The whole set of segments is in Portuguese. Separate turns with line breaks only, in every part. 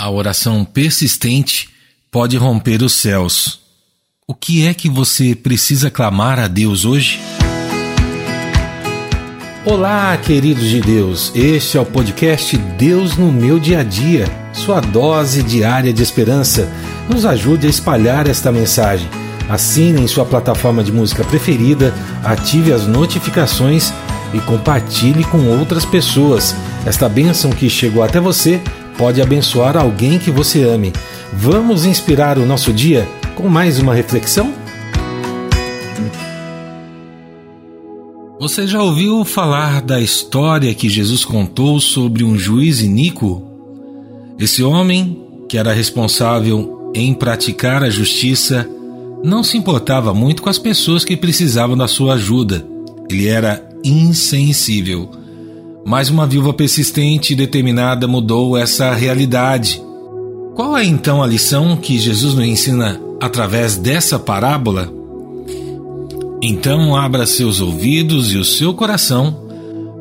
A oração persistente pode romper os céus. O que é que você precisa clamar a Deus hoje? Olá, queridos de Deus. Este é o podcast Deus no meu dia a dia, sua dose diária de esperança. Nos ajude a espalhar esta mensagem. Assine em sua plataforma de música preferida, ative as notificações e compartilhe com outras pessoas. Esta bênção que chegou até você pode abençoar alguém que você ame. Vamos inspirar o nosso dia com mais uma reflexão? Você já ouviu falar da história que Jesus contou sobre um juiz iníquo? Esse homem, que era responsável em praticar a justiça, não se importava muito com as pessoas que precisavam da sua ajuda. Ele era insensível mas uma viúva persistente e determinada mudou essa realidade. Qual é então a lição que Jesus nos ensina através dessa parábola? Então abra seus ouvidos e o seu coração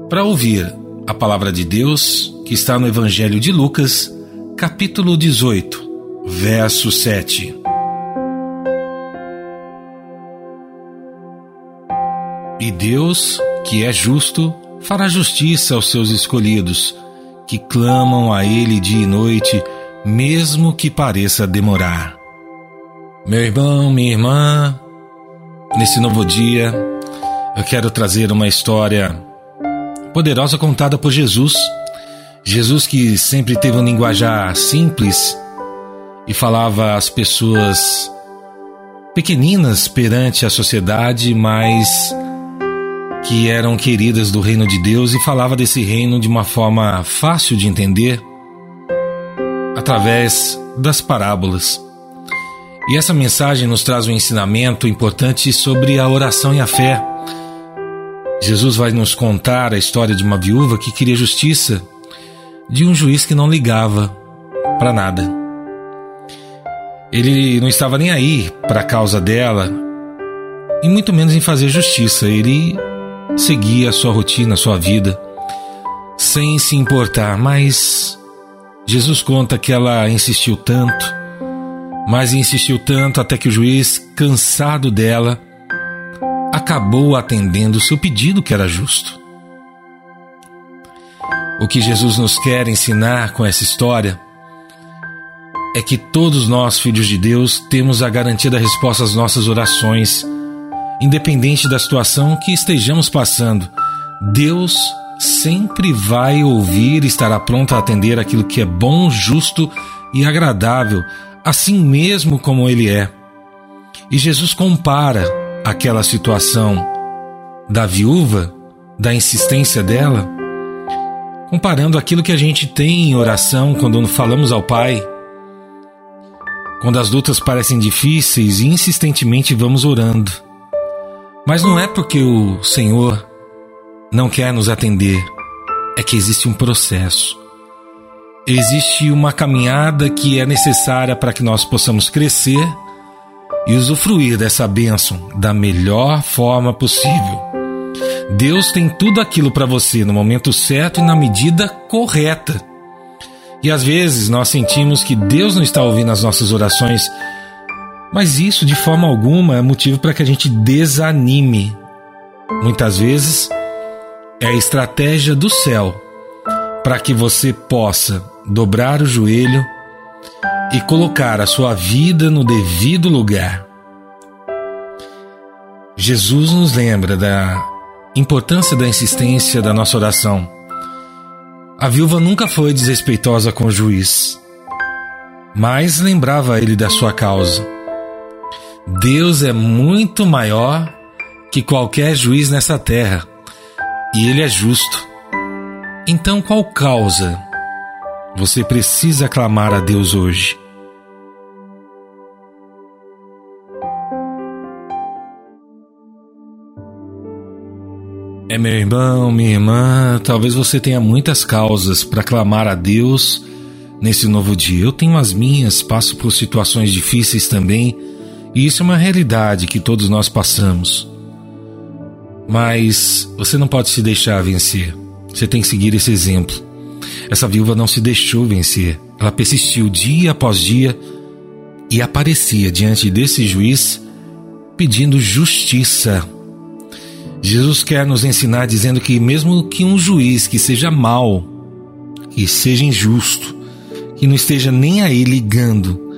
para ouvir a palavra de Deus que está no Evangelho de Lucas, capítulo 18, verso 7. E Deus, que é justo, fará justiça aos seus escolhidos, que clamam a Ele dia e noite, mesmo que pareça demorar. Meu irmão, minha irmã, nesse novo dia, eu quero trazer uma história poderosa contada por Jesus. Jesus que sempre teve um linguajar simples e falava às pessoas pequeninas perante a sociedade, mas que eram queridas do reino de Deus e falava desse reino de uma forma fácil de entender através das parábolas. E essa mensagem nos traz um ensinamento importante sobre a oração e a fé. Jesus vai nos contar a história de uma viúva que queria justiça de um juiz que não ligava para nada. Ele não estava nem aí para a causa dela e muito menos em fazer justiça. Ele seguia a sua rotina, a sua vida, sem se importar, mas Jesus conta que ela insistiu tanto, mas insistiu tanto até que o juiz, cansado dela, acabou atendendo o seu pedido que era justo. O que Jesus nos quer ensinar com essa história é que todos nós, filhos de Deus, temos a garantia da resposta às nossas orações independente da situação que estejamos passando, Deus sempre vai ouvir e estará pronto a atender aquilo que é bom, justo e agradável, assim mesmo como Ele é. E Jesus compara aquela situação da viúva, da insistência dela, comparando aquilo que a gente tem em oração quando falamos ao Pai. Quando as lutas parecem difíceis e insistentemente vamos orando mas não é porque o Senhor não quer nos atender, é que existe um processo. Existe uma caminhada que é necessária para que nós possamos crescer e usufruir dessa bênção da melhor forma possível. Deus tem tudo aquilo para você no momento certo e na medida correta. E às vezes nós sentimos que Deus não está ouvindo as nossas orações mas isso de forma alguma é motivo para que a gente desanime. Muitas vezes é a estratégia do céu para que você possa dobrar o joelho e colocar a sua vida no devido lugar. Jesus nos lembra da importância da insistência da nossa oração. A viúva nunca foi desrespeitosa com o juiz, mas lembrava ele da sua causa. Deus é muito maior que qualquer juiz nessa terra e ele é justo. Então, qual causa você precisa clamar a Deus hoje? É meu irmão, minha irmã, talvez você tenha muitas causas para clamar a Deus nesse novo dia. Eu tenho as minhas, passo por situações difíceis também e isso é uma realidade que todos nós passamos. Mas você não pode se deixar vencer. Você tem que seguir esse exemplo. Essa viúva não se deixou vencer. ela persistiu dia após dia e aparecia diante desse juiz pedindo justiça. Jesus quer nos ensinar dizendo que, mesmo que um juiz que seja mau, que seja injusto, que não esteja nem aí ligando,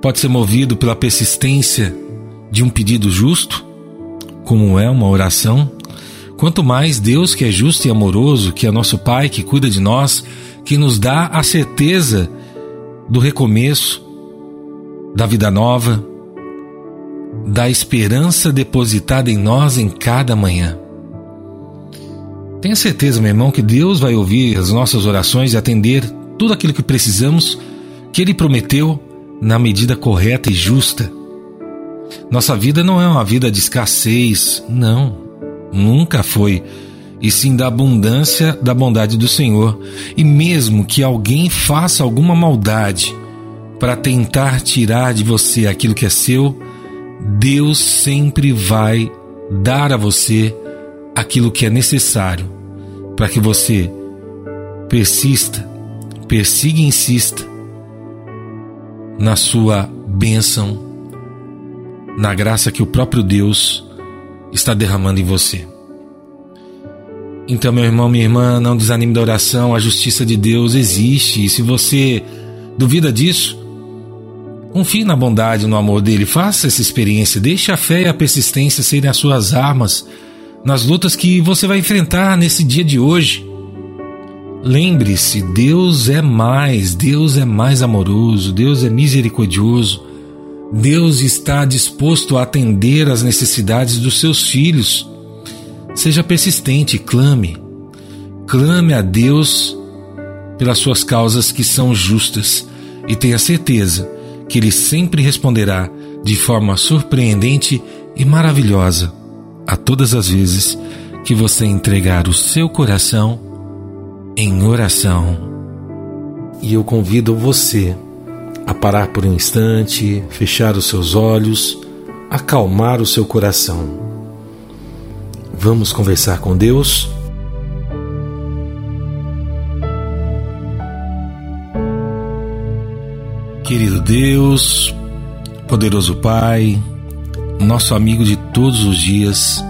pode ser movido pela persistência de um pedido justo, como é uma oração. Quanto mais Deus, que é justo e amoroso, que é nosso Pai, que cuida de nós, que nos dá a certeza do recomeço, da vida nova, da esperança depositada em nós em cada manhã. Tenha certeza, meu irmão, que Deus vai ouvir as nossas orações e atender tudo aquilo que precisamos, que Ele prometeu na medida correta e justa. Nossa vida não é uma vida de escassez, não, nunca foi, e sim da abundância da bondade do Senhor. E mesmo que alguém faça alguma maldade para tentar tirar de você aquilo que é seu, Deus sempre vai dar a você aquilo que é necessário para que você persista, persiga e insista na sua bênção, na graça que o próprio Deus está derramando em você. Então, meu irmão, minha irmã, não desanime da oração, a justiça de Deus existe, e se você duvida disso, Confie na bondade e no amor dele, faça essa experiência, deixe a fé e a persistência serem as suas armas nas lutas que você vai enfrentar nesse dia de hoje. Lembre-se, Deus é mais, Deus é mais amoroso, Deus é misericordioso. Deus está disposto a atender às necessidades dos seus filhos. Seja persistente, clame. Clame a Deus pelas suas causas que são justas e tenha certeza que Ele sempre responderá de forma surpreendente e maravilhosa a todas as vezes que você entregar o seu coração em oração. E eu convido você a parar por um instante, fechar os seus olhos, acalmar o seu coração. Vamos conversar com Deus? Querido Deus, poderoso Pai, nosso amigo de todos os dias,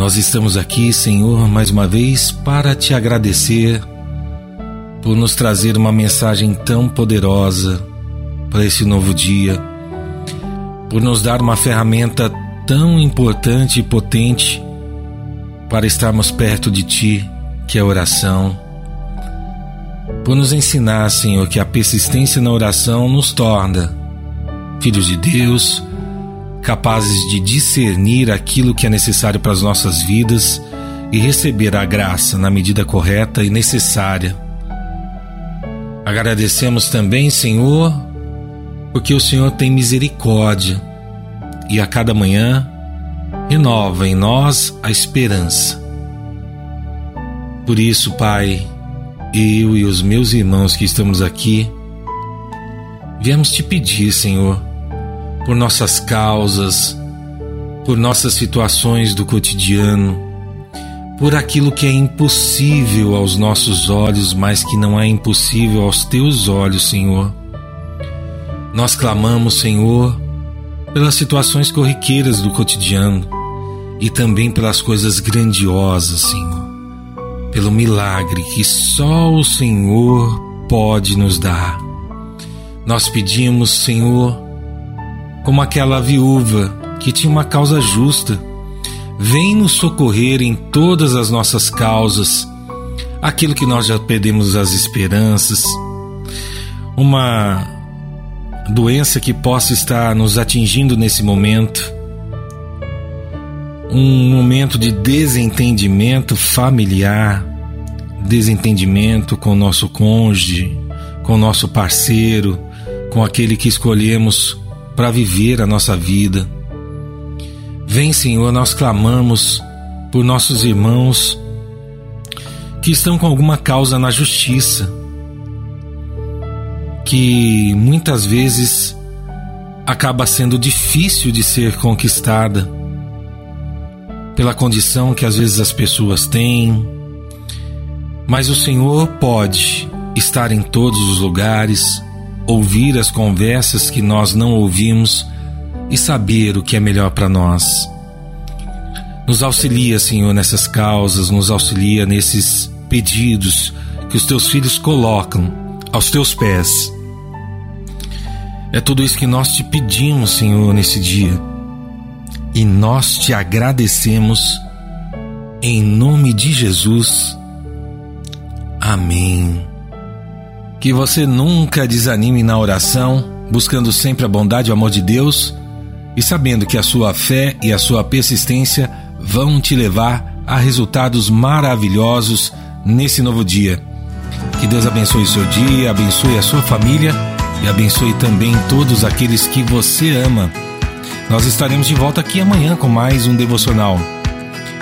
nós estamos aqui, Senhor, mais uma vez para te agradecer por nos trazer uma mensagem tão poderosa para esse novo dia, por nos dar uma ferramenta tão importante e potente para estarmos perto de Ti, que é a oração. Por nos ensinar, Senhor, que a persistência na oração nos torna filhos de Deus, capazes de discernir aquilo que é necessário para as nossas vidas e receber a graça na medida correta e necessária. Agradecemos também, Senhor, porque o Senhor tem misericórdia e a cada manhã renova em nós a esperança. Por isso, Pai, eu e os meus irmãos que estamos aqui, viemos te pedir, Senhor, por nossas causas, por nossas situações do cotidiano, por aquilo que é impossível aos nossos olhos, mas que não é impossível aos teus olhos, Senhor. Nós clamamos, Senhor, pelas situações corriqueiras do cotidiano e também pelas coisas grandiosas, Senhor pelo milagre que só o Senhor pode nos dar. Nós pedimos, Senhor, como aquela viúva que tinha uma causa justa, vem nos socorrer em todas as nossas causas, aquilo que nós já perdemos as esperanças, uma doença que possa estar nos atingindo nesse momento. Um momento de desentendimento familiar, desentendimento com o nosso cônjuge, com o nosso parceiro, com aquele que escolhemos para viver a nossa vida. Vem, Senhor, nós clamamos por nossos irmãos que estão com alguma causa na justiça, que muitas vezes acaba sendo difícil de ser conquistada pela condição que às vezes as pessoas têm, mas o Senhor pode estar em todos os lugares, ouvir as conversas que nós não ouvimos e saber o que é melhor para nós. Nos auxilia, Senhor, nessas causas, nos auxilia nesses pedidos que os teus filhos colocam aos teus pés. É tudo isso que nós te pedimos, Senhor, nesse dia. E nós te agradecemos em nome de Jesus. Amém. Que você nunca desanime na oração, buscando sempre a bondade e o amor de Deus e sabendo que a sua fé e a sua persistência vão te levar a resultados maravilhosos nesse novo dia. Que Deus abençoe seu dia, abençoe a sua família e abençoe também todos aqueles que você ama. Nós estaremos de volta aqui amanhã com mais um devocional.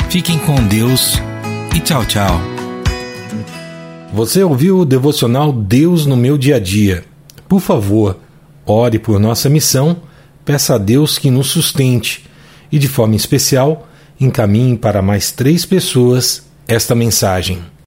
Fiquem com Deus e tchau, tchau. Você ouviu o devocional Deus no meu dia a dia? Por favor, ore por nossa missão, peça a Deus que nos sustente e, de forma especial, encaminhe para mais três pessoas esta mensagem.